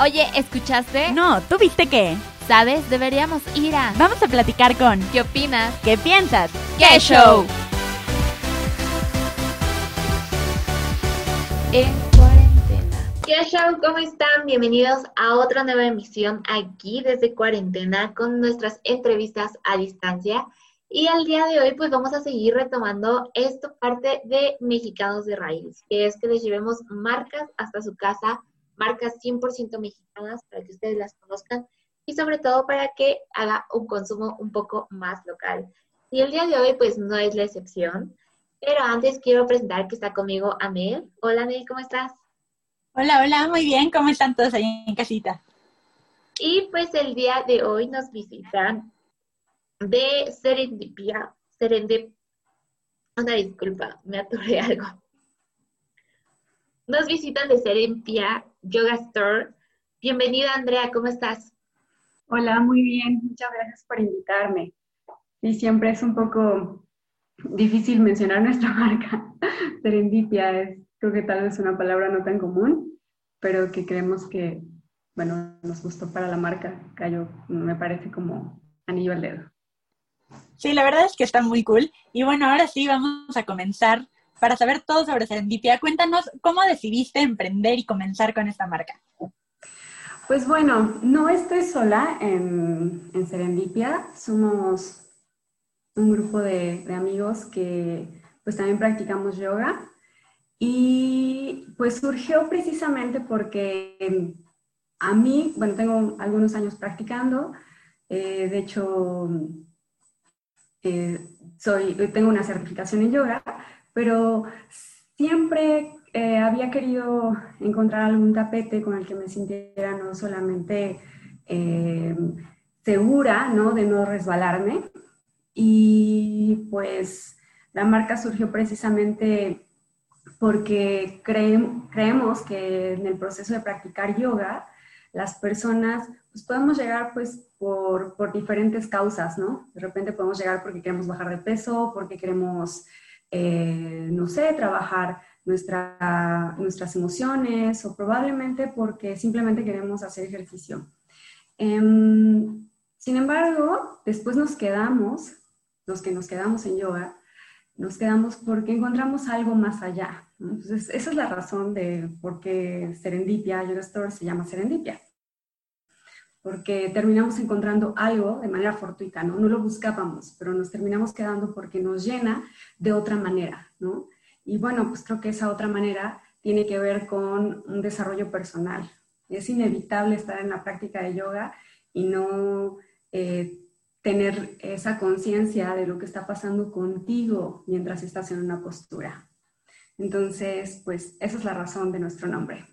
Oye, ¿escuchaste? No, ¿tú viste qué? ¿Sabes? Deberíamos ir a... Vamos a platicar con... ¿Qué opinas? ¿Qué piensas? ¡Qué show! En cuarentena. ¿Qué show? ¿Cómo están? Bienvenidos a otra nueva emisión aquí desde cuarentena con nuestras entrevistas a distancia. Y al día de hoy pues vamos a seguir retomando esto parte de Mexicanos de Raíz, que es que les llevemos marcas hasta su casa marcas 100% mexicanas para que ustedes las conozcan y sobre todo para que haga un consumo un poco más local. Y el día de hoy pues no es la excepción, pero antes quiero presentar que está conmigo Anel. Hola Anel, ¿cómo estás? Hola, hola, muy bien, ¿cómo están todos ahí en casita? Y pues el día de hoy nos visitan de Serendipia, Serendip, una disculpa, me atoré algo. Nos visitan de Serendipia Yoga Store. Bienvenida, Andrea, ¿cómo estás? Hola, muy bien, muchas gracias por invitarme. Y siempre es un poco difícil mencionar nuestra marca. Serendipia es, creo que tal vez una palabra no tan común, pero que creemos que, bueno, nos gustó para la marca. Cayó, me parece como anillo al dedo. Sí, la verdad es que está muy cool. Y bueno, ahora sí vamos a comenzar para saber todo sobre Serendipia. Cuéntanos cómo decidiste emprender y comenzar con esta marca. Pues bueno, no estoy sola en, Serendipia. Somos un grupo de, amigos que pues también practicamos yoga. Y pues surgió precisamente porque a mí, bueno, tengo algunos años practicando. Eh, de hecho, eh, soy, tengo una certificación en yoga, pero siempre eh, había querido encontrar algún tapete con el que me sintiera no solamente eh, segura, ¿no? De no resbalarme. Y pues la marca surgió precisamente porque creemos que en el proceso de practicar yoga, las personas pues podemos llegar pues por, por diferentes causas, ¿no? De repente podemos llegar porque queremos bajar de peso, porque queremos eh, no sé, trabajar nuestra, nuestras emociones o probablemente porque simplemente queremos hacer ejercicio. Em, sin embargo, después nos quedamos, los que nos quedamos en yoga, nos quedamos porque encontramos algo más allá. Entonces, esa es la razón de por qué Serendipia, Yoga Store, se llama Serendipia porque terminamos encontrando algo de manera fortuita, ¿no? No lo buscábamos, pero nos terminamos quedando porque nos llena de otra manera, ¿no? Y bueno, pues creo que esa otra manera tiene que ver con un desarrollo personal. Es inevitable estar en la práctica de yoga y no eh, tener esa conciencia de lo que está pasando contigo mientras estás en una postura. Entonces, pues esa es la razón de nuestro nombre.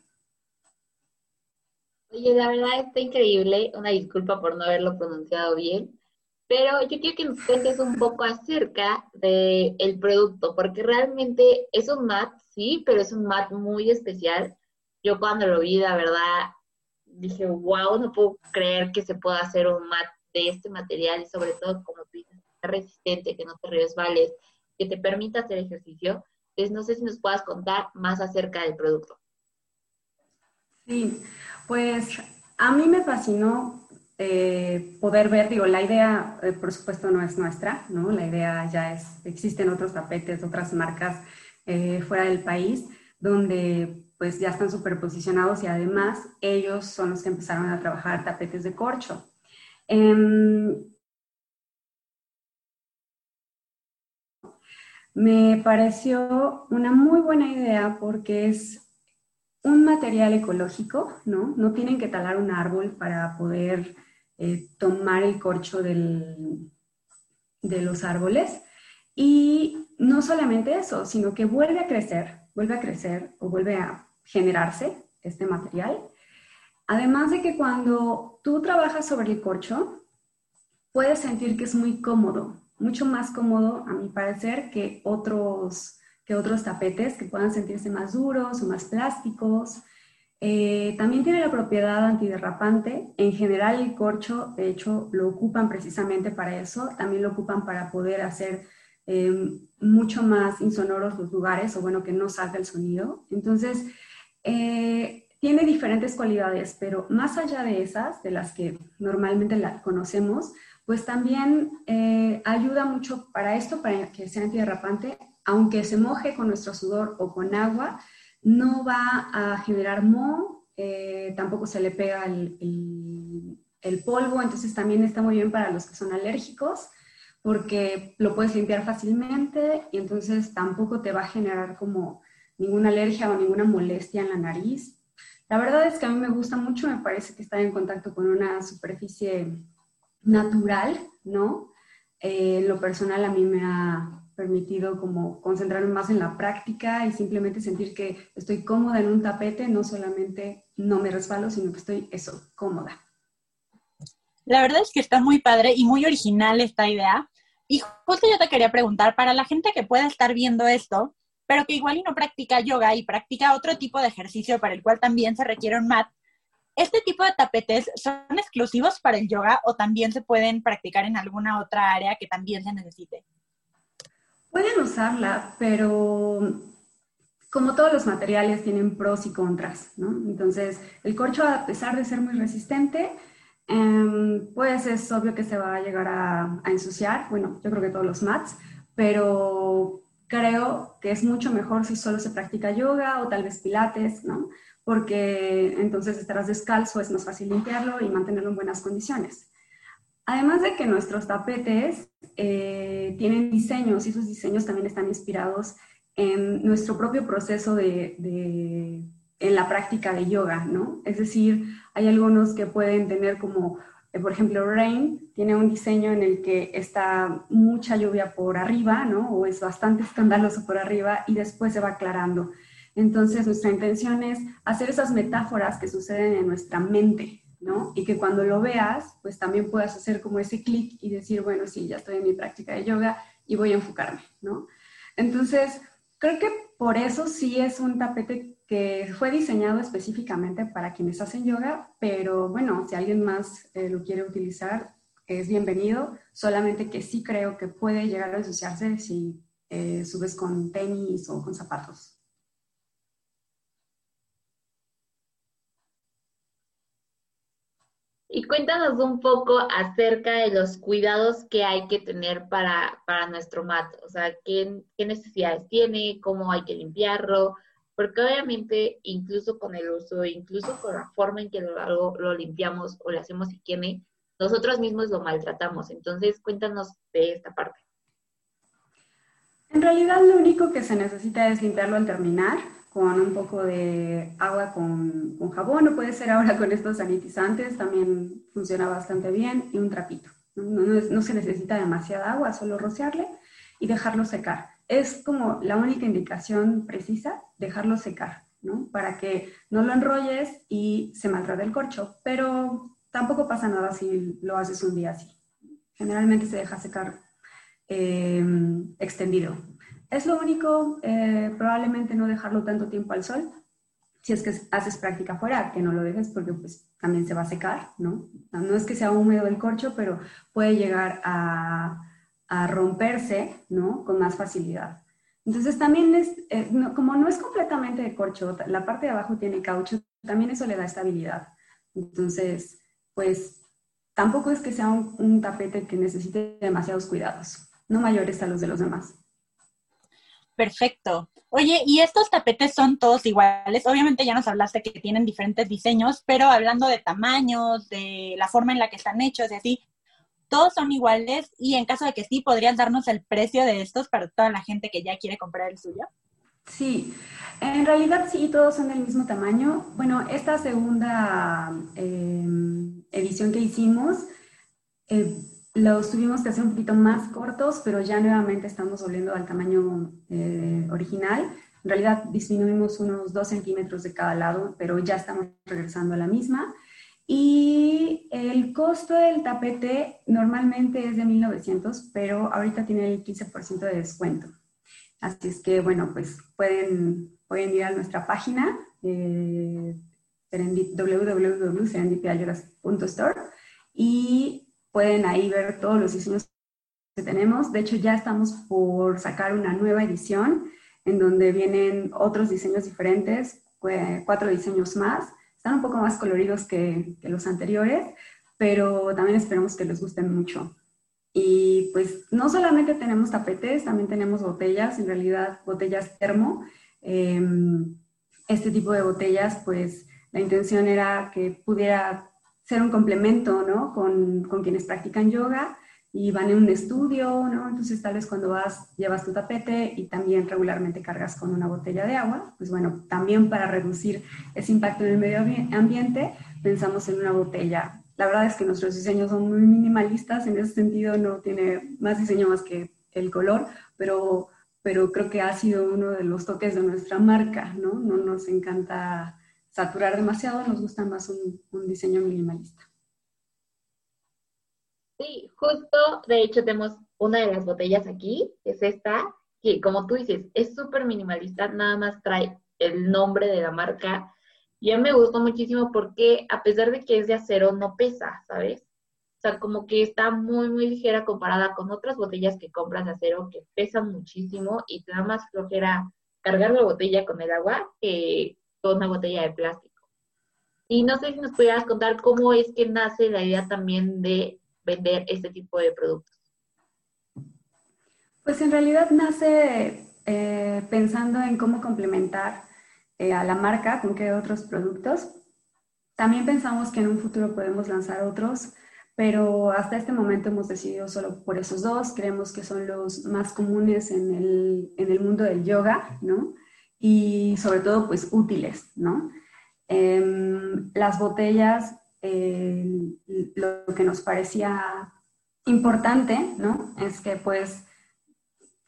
Oye, la verdad está increíble. Una disculpa por no haberlo pronunciado bien. Pero yo quiero que nos cuentes un poco acerca del el producto, porque realmente es un mat, sí, pero es un mat muy especial. Yo cuando lo vi, la verdad, dije, wow, no puedo creer que se pueda hacer un mat de este material y sobre todo, como tú dices, resistente, que no te resbales, que te permita hacer ejercicio. Entonces, no sé si nos puedas contar más acerca del producto. Sí, pues a mí me fascinó eh, poder ver, digo, la idea, eh, por supuesto, no es nuestra, ¿no? La idea ya es, existen otros tapetes, otras marcas eh, fuera del país, donde pues ya están superposicionados y además ellos son los que empezaron a trabajar tapetes de corcho. Em, me pareció una muy buena idea porque es un material ecológico, ¿no? No tienen que talar un árbol para poder eh, tomar el corcho de los árboles. Y no solamente eso, sino que vuelve a crecer, vuelve a crecer o vuelve a generarse este material. Además de que cuando tú trabajas sobre el corcho, puedes sentir que es muy cómodo, mucho más cómodo, a mi parecer, que otros que otros tapetes que puedan sentirse más duros o más plásticos. Eh, también tiene la propiedad antiderrapante. En general el corcho, de hecho, lo ocupan precisamente para eso. También lo ocupan para poder hacer eh, mucho más insonoros los lugares o bueno, que no salga el sonido. Entonces, eh, tiene diferentes cualidades, pero más allá de esas, de las que normalmente la conocemos, pues también eh, ayuda mucho para esto, para que sea antiderrapante, aunque se moje con nuestro sudor o con agua, no va a generar moho, eh, tampoco se le pega el, polvo, entonces también está muy bien para los que son alérgicos, porque lo puedes limpiar fácilmente y entonces tampoco te va a generar como ninguna alergia o ninguna molestia en la nariz. La verdad es que a mí me gusta mucho, me parece que está en contacto con una superficie natural, ¿no? Eh, lo personal a mí me ha permitido como concentrarme más en la práctica y simplemente sentir que estoy cómoda en un tapete, no solamente no me resbalo, sino que estoy eso, cómoda. La verdad es que está muy padre y muy original esta idea. Y justo yo te quería preguntar, para la gente que pueda estar viendo esto, pero que igual y no practica yoga y practica otro tipo de ejercicio para el cual también se requiere un mat, ¿este tipo de tapetes son exclusivos para el yoga o también se pueden practicar en alguna otra área que también se necesite? Pueden usarla, pero como todos los materiales tienen pros y contras, ¿no? Entonces, el corcho, a pesar de ser muy resistente, em, pues es obvio que se va a llegar a, a ensuciar, bueno, yo creo que todos los mats, pero creo que es mucho mejor si solo se practica yoga o tal vez pilates, ¿no? Porque entonces estarás descalzo, es más fácil limpiarlo y mantenerlo en buenas condiciones. Además de que nuestros tapetes eh, tienen diseños y esos diseños también están inspirados en nuestro propio proceso de, en la práctica de yoga, ¿no? Es decir, hay algunos que pueden tener como eh, por ejemplo, Rain tiene un diseño en el que está mucha lluvia por arriba, ¿no? O es bastante escandaloso por arriba y después se va aclarando. Entonces, nuestra intención es hacer esas metáforas que suceden en nuestra mente, ¿no? Y que cuando lo veas, pues también puedas hacer como ese clic y decir, bueno, sí, ya estoy en mi práctica de yoga y voy a enfocarme, ¿no? Entonces, creo que por eso sí es un tapete que fue diseñado específicamente para quienes hacen yoga, pero bueno, si alguien más eh, lo quiere utilizar, es bienvenido, solamente que sí creo que puede llegar a ensuciarse si eh, subes con tenis o con zapatos. Y cuéntanos un poco acerca de los cuidados que hay que tener para, para nuestro mat, o sea, ¿qué, qué necesidades tiene, cómo hay que limpiarlo, porque obviamente incluso con el uso, incluso con la forma en que lo, lo limpiamos o le hacemos higiene, nosotros mismos lo maltratamos. Entonces, cuéntanos de esta parte. En realidad lo único que se necesita es limpiarlo al terminar con un poco de agua con, con jabón o puede ser ahora con estos sanitizantes, también funciona bastante bien y un trapito. No, no se necesita demasiada agua, solo rociarle y dejarlo secar es como la única indicación precisa, dejarlo secar, ¿no? Para que no lo enrolles y se maltrate el corcho, pero tampoco pasa nada si lo haces un día así. Generalmente se deja secar em, extendido. Es lo único, eh, probablemente no dejarlo tanto tiempo al sol. Si es que haces práctica fuera, que no lo dejes porque pues también se va a secar, ¿no? No es que sea húmedo el corcho, pero puede llegar a a romperse, ¿no? Con más facilidad. Entonces también es, eh, como no es completamente de corcho, la parte de abajo tiene caucho, también eso le da estabilidad. Entonces, pues tampoco es que sea un, tapete que necesite demasiados cuidados, no mayores a los de los demás. Perfecto. Oye, ¿y estos tapetes son todos iguales? Obviamente ya nos hablaste que tienen diferentes diseños, pero hablando de tamaños, de la forma en la que están hechos y así, todos son iguales y en caso de que sí, ¿podrías darnos el precio de estos para toda la gente que ya quiere comprar el suyo? Sí, en realidad sí, todos son del mismo tamaño. Bueno, esta segunda em, edición que hicimos, eh, los tuvimos que hacer un poquito más cortos, pero ya nuevamente estamos volviendo al tamaño eh, original. En realidad disminuimos unos 2 centímetros de cada lado, pero ya estamos regresando a la misma. Y el costo del tapete normalmente es de 1900, pero ahorita tiene el 15% de descuento. Así es que, bueno, pues pueden, pueden ir a nuestra página eh, www.serendipiayoras.store y pueden ahí ver todos los diseños que tenemos. De hecho, ya estamos por sacar una nueva edición en donde vienen otros diseños diferentes cuatro diseños más. Están un poco más coloridos que, los anteriores, pero también esperamos que les gusten mucho. Y pues no solamente tenemos tapetes, también tenemos botellas, en realidad botellas termo. Em, este tipo de botellas, pues la intención era que pudiera ser un complemento, ¿no? Con, con, quienes practican yoga y van en un estudio, ¿no? Entonces tal vez cuando vas llevas tu tapete y también regularmente cargas con una botella de agua, pues bueno, también para reducir ese impacto en el medio ambiente, pensamos en una botella la verdad es que nuestros diseños son muy minimalistas, en ese sentido no tiene más diseño más que el color, pero, pero creo que ha sido uno de los toques de nuestra marca, ¿no? No nos encanta saturar demasiado, nos gusta más un, un diseño minimalista. Sí, justo, de hecho tenemos una de las botellas aquí, es esta, que como tú dices, es súper minimalista, nada más trae el nombre de la marca, y a mí me gustó muchísimo porque a pesar de que es de acero, no pesa, ¿sabes? O sea, como que está muy, muy ligera comparada con otras botellas que compras de acero que pesan muchísimo y te da más flojera cargar la botella con el agua que una botella de plástico. Y no sé si nos pudieras contar cómo es que nace la idea también de vender este tipo de productos. Pues en realidad nace eh, pensando en cómo complementar eh, a la marca con qué otros productos. También pensamos que en un futuro podemos lanzar otros, pero hasta este momento hemos decidido solo por esos dos. Creemos que son los más comunes en el, en el mundo del yoga, ¿no? Y sobre todo, pues útiles, ¿no? Em, las botellas, lo que nos parecía importante, ¿no? Es que pues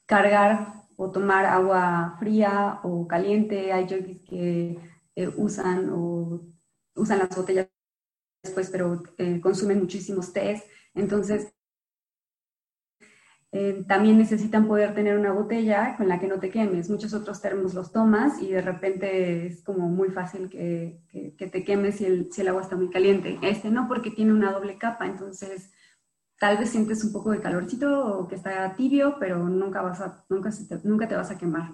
cargar o tomar agua fría o caliente. Hay yogis que eh, usan o usan las botellas después, pero eh, consumen muchísimos tés. Entonces, eh, también necesitan poder tener una botella con la que no te quemes. Muchos otros termos los tomas y de repente es como muy fácil que, que, te quemes si el, si el agua está muy caliente. Este no, porque tiene una doble capa, entonces tal vez sientes un poco de calorcito o que está tibio, pero nunca, vas a, nunca, te, nunca te vas a quemar.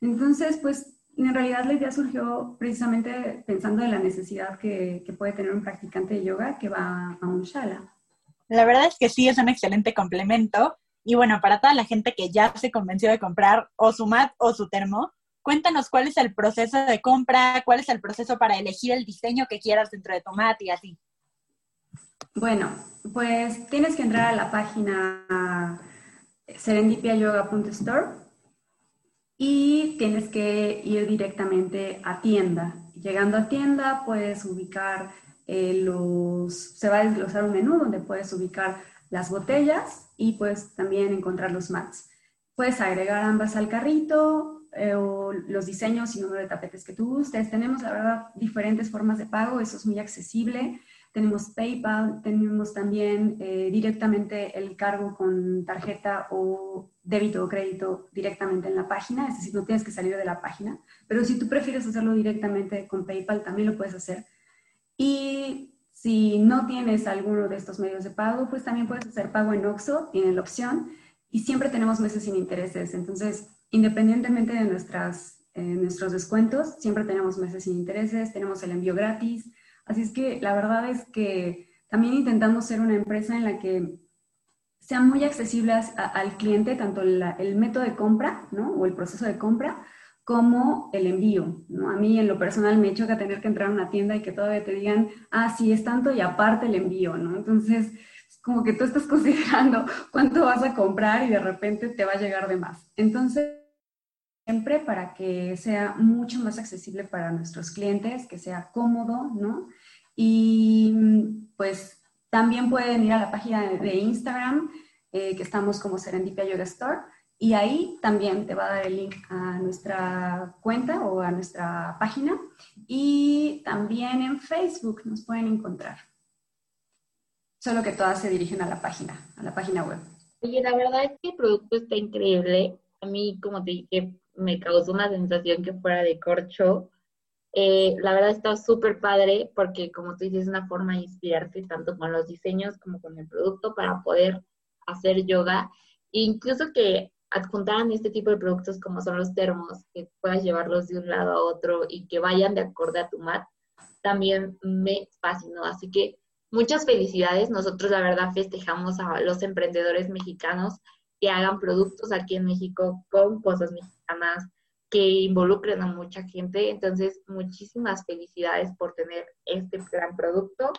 Entonces, pues en realidad la idea surgió precisamente pensando en la necesidad que, que puede tener un practicante de yoga que va a un shala. La verdad es que sí, es un excelente complemento. Y bueno, para toda la gente que ya se convenció de comprar o su mat o su termo, cuéntanos cuál es el proceso de compra, cuál es el proceso para elegir el diseño que quieras dentro de tu mat y así. Bueno, pues tienes que entrar a la página serendipiayoga.store y tienes que ir directamente a tienda. Llegando a tienda puedes ubicar eh, los, se va a desglosar un menú donde puedes ubicar las botellas y puedes también encontrar los mats. Puedes agregar ambas al carrito eh, o los diseños y número de tapetes que tú gustes. Tenemos, la verdad, diferentes formas de pago, eso es muy accesible tenemos PayPal, tenemos también eh, directamente el cargo con tarjeta o débito o crédito directamente en la página, es decir, no tienes que salir de la página, pero si tú prefieres hacerlo directamente con PayPal, también lo puedes hacer. Si no tienes alguno de estos medios de pago, pues también puedes hacer pago en OXO, tiene la opción, y siempre tenemos meses sin intereses, entonces, independientemente de nuestras, eh, nuestros descuentos, siempre tenemos meses sin intereses, tenemos el envío gratis, Así es que la verdad es que también intentamos ser una empresa en la que sea muy accesible al cliente, tanto el método de compra, ¿no? O el proceso de compra, como el envío, ¿no? A mí en lo personal me choca tener que entrar a una tienda y que todavía te digan, ah, sí, es tanto y aparte el envío, ¿no? Entonces, como que tú estás considerando cuánto vas a comprar y de repente te va a llegar de más. Entonces, siempre para que sea mucho más accesible para nuestros clientes, que sea cómodo, ¿no? Y pues también pueden ir a la página de Instagram, eh, que estamos como Serendipia Yoga Store, y ahí también te va a dar el link a nuestra cuenta o a nuestra página. Y también en Facebook nos pueden encontrar. Solo que todas se dirigen a la página, a la página web. Oye, la verdad es que el producto está increíble. A mí, como te dije, me causó una sensación que fuera de corcho. Eh, la verdad está súper padre porque, como tú dices, es una forma de inspirarte tanto con los diseños como con el producto para poder hacer yoga. E incluso que adjuntaran este tipo de productos como son los termos, que puedas llevarlos de un lado a otro y que vayan de acorde a tu mat, también me fascinó. Así que muchas felicidades. Nosotros la verdad festejamos a los emprendedores mexicanos que hagan productos aquí en México con cosas mexicanas, que involucren a mucha gente. Entonces, muchísimas felicidades por tener este gran producto.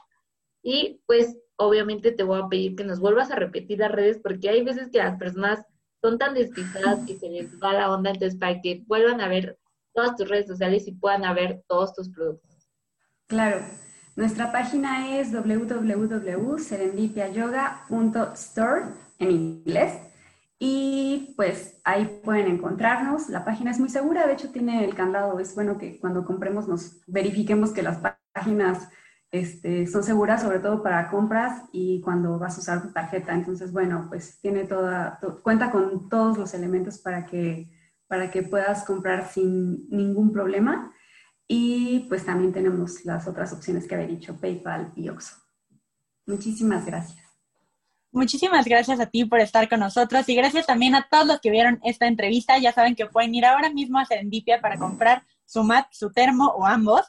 Y pues obviamente te voy a pedir que nos vuelvas a repetir las redes porque hay veces que las personas son tan despistadas que se les va la onda, entonces para que vuelvan a ver todas tus redes sociales y puedan ver todos tus productos. Claro, nuestra página es www.serendipiayoga.store en inglés y pues ahí pueden encontrarnos. La página es muy segura, de hecho tiene el candado, es bueno que cuando compremos nos verifiquemos que las páginas este, son seguras, sobre todo para compras y cuando vas a usar tu tarjeta. Entonces, bueno, pues tiene toda, cuenta con todos los elementos para que, para que puedas comprar sin ningún problema. Y pues también tenemos las otras opciones que había dicho, PayPal y Oxo. Muchísimas gracias. Muchísimas gracias a ti por estar con nosotros y gracias también a todos los que vieron esta entrevista. Ya saben que pueden ir ahora mismo a Serendipia para comprar su mat, su termo o ambos.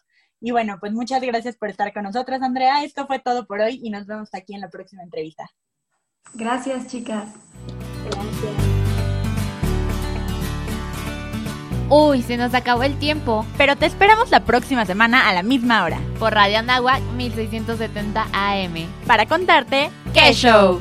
Y bueno, pues muchas gracias por estar con nosotros, Andrea. Esto fue todo por hoy y nos vemos aquí en la próxima entrevista. Gracias, chicas. Gracias. Uy, se nos acabó el tiempo. Pero te esperamos la próxima semana a la misma hora. Por Radio Anáhuac 1670 AM. Para contarte ¡Qué show!